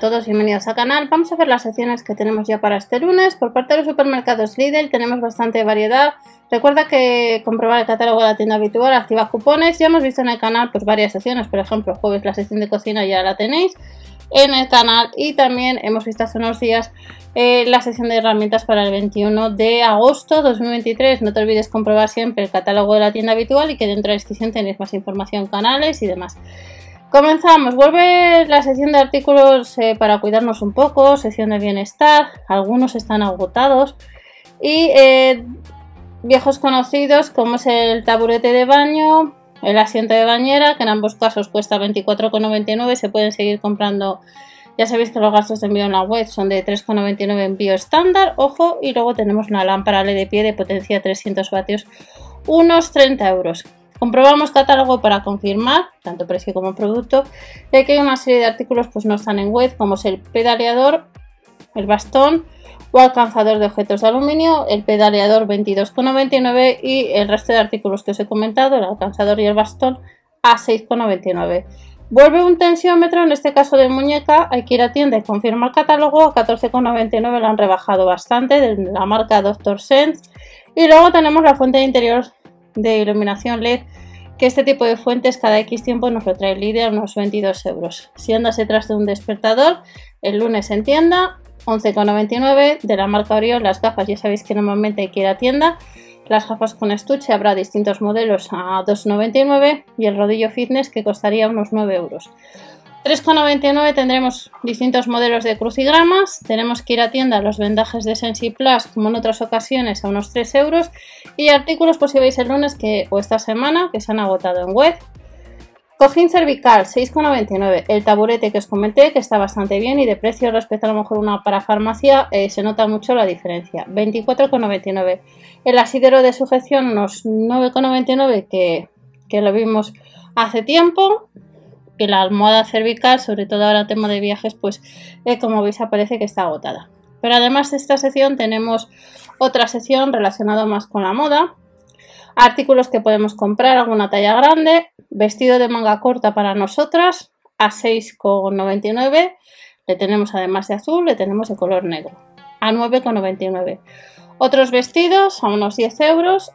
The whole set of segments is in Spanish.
todos bienvenidos al canal. Vamos a ver las secciones que tenemos ya para este lunes. Por parte de los supermercados Lidl tenemos bastante variedad. Recuerda que comprobar el catálogo de la tienda habitual, activa cupones. Ya hemos visto en el canal pues varias secciones, por ejemplo, jueves la sección de cocina ya la tenéis en el canal y también hemos visto hace unos días eh, la sección de herramientas para el 21 de agosto 2023. No te olvides comprobar siempre el catálogo de la tienda habitual y que dentro de la descripción tenéis más información, canales y demás. Comenzamos, vuelve la sección de artículos eh, para cuidarnos un poco, sección de bienestar, algunos están agotados. Y eh, viejos conocidos como es el taburete de baño, el asiento de bañera, que en ambos casos cuesta 24,99, se pueden seguir comprando, ya sabéis que los gastos de envío en la web son de 3,99 envío estándar, ojo, y luego tenemos una lámpara LED de pie de potencia 300 vatios, unos 30 euros. Comprobamos catálogo para confirmar, tanto precio como producto, ya que hay una serie de artículos pues no están en web, como es el pedaleador, el bastón o alcanzador de objetos de aluminio, el pedaleador 22,99 y el resto de artículos que os he comentado, el alcanzador y el bastón a 6,99. Vuelve un tensiómetro, en este caso de muñeca, hay que ir a tienda y confirmar catálogo, a 14,99 lo han rebajado bastante, de la marca Dr. Sense. Y luego tenemos la fuente de interior de iluminación LED que este tipo de fuentes cada X tiempo nos lo trae el a unos 22 euros. Si andas detrás de un despertador, el lunes en tienda, 11,99 de la marca Orion, las gafas ya sabéis que normalmente hay que ir a tienda, las gafas con estuche habrá distintos modelos a 2,99 y el rodillo fitness que costaría unos 9 euros. 3,99 tendremos distintos modelos de crucigramas. Tenemos que ir a tienda los vendajes de Sensi Plus, como en otras ocasiones, a unos 3 euros. Y artículos, pues si veis el lunes que, o esta semana, que se han agotado en web. Cojín cervical, 6,99. El taburete que os comenté, que está bastante bien y de precio respecto a lo mejor una para farmacia, eh, se nota mucho la diferencia. 24,99. El asidero de sujeción, unos 9,99 que, que lo vimos hace tiempo que la almohada cervical, sobre todo ahora tema de viajes, pues eh, como veis aparece que está agotada. Pero además de esta sección tenemos otra sección relacionada más con la moda, artículos que podemos comprar, alguna talla grande, vestido de manga corta para nosotras a 6,99, le tenemos además de azul, le tenemos de color negro a 9,99. Otros vestidos a unos 10 euros,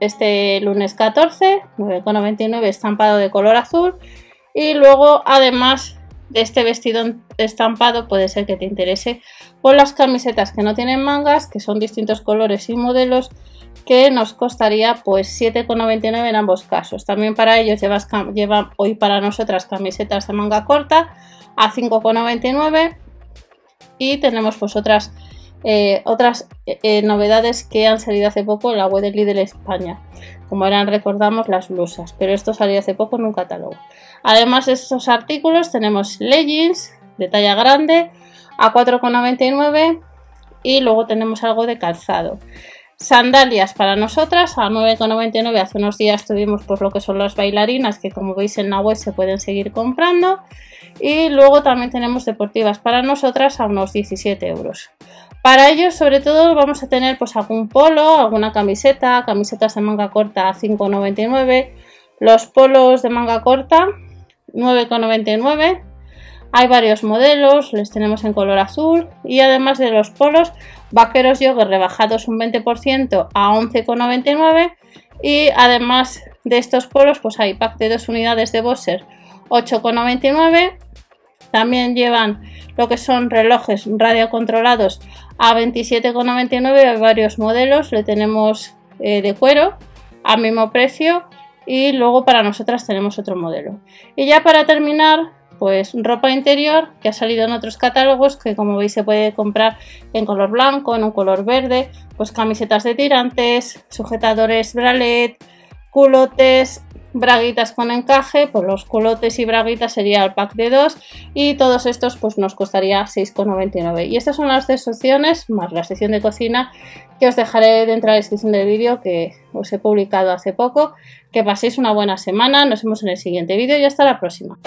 este lunes 14, 9,99 estampado de color azul y luego, además de este vestido estampado, puede ser que te interese por las camisetas que no tienen mangas, que son distintos colores y modelos, que nos costaría pues 7,99 en ambos casos. También para ellos llevas, lleva hoy para nosotras camisetas de manga corta a 5,99 y tenemos pues otras, eh, otras eh, novedades que han salido hace poco en la web de Lidl España como eran recordamos las blusas, pero esto salió hace poco en un catálogo. Además de estos artículos tenemos leggings de talla grande a 4,99 y luego tenemos algo de calzado. Sandalias para nosotras a 9,99. Hace unos días tuvimos pues lo que son las bailarinas que como veis en la web se pueden seguir comprando. Y luego también tenemos deportivas para nosotras a unos 17 euros. Para ello, sobre todo, vamos a tener pues algún polo, alguna camiseta, camisetas de manga corta a 5,99, los polos de manga corta 9,99. Hay varios modelos, les tenemos en color azul y además de los polos, vaqueros yoga rebajados un 20% a 11,99 y además de estos polos pues hay pack de dos unidades de Bosser 8,99 también llevan lo que son relojes radiocontrolados a 27,99 hay varios modelos, le tenemos eh, de cuero al mismo precio y luego para nosotras tenemos otro modelo. Y ya para terminar, pues ropa interior que ha salido en otros catálogos que como veis se puede comprar en color blanco, en un color verde, pues camisetas de tirantes, sujetadores bralet, culotes, braguitas con encaje, pues los culotes y braguitas sería el pack de dos y todos estos pues nos costaría 6,99 y estas son las tres opciones más la sección de cocina que os dejaré dentro de la descripción del vídeo que os he publicado hace poco. Que paséis una buena semana, nos vemos en el siguiente vídeo y hasta la próxima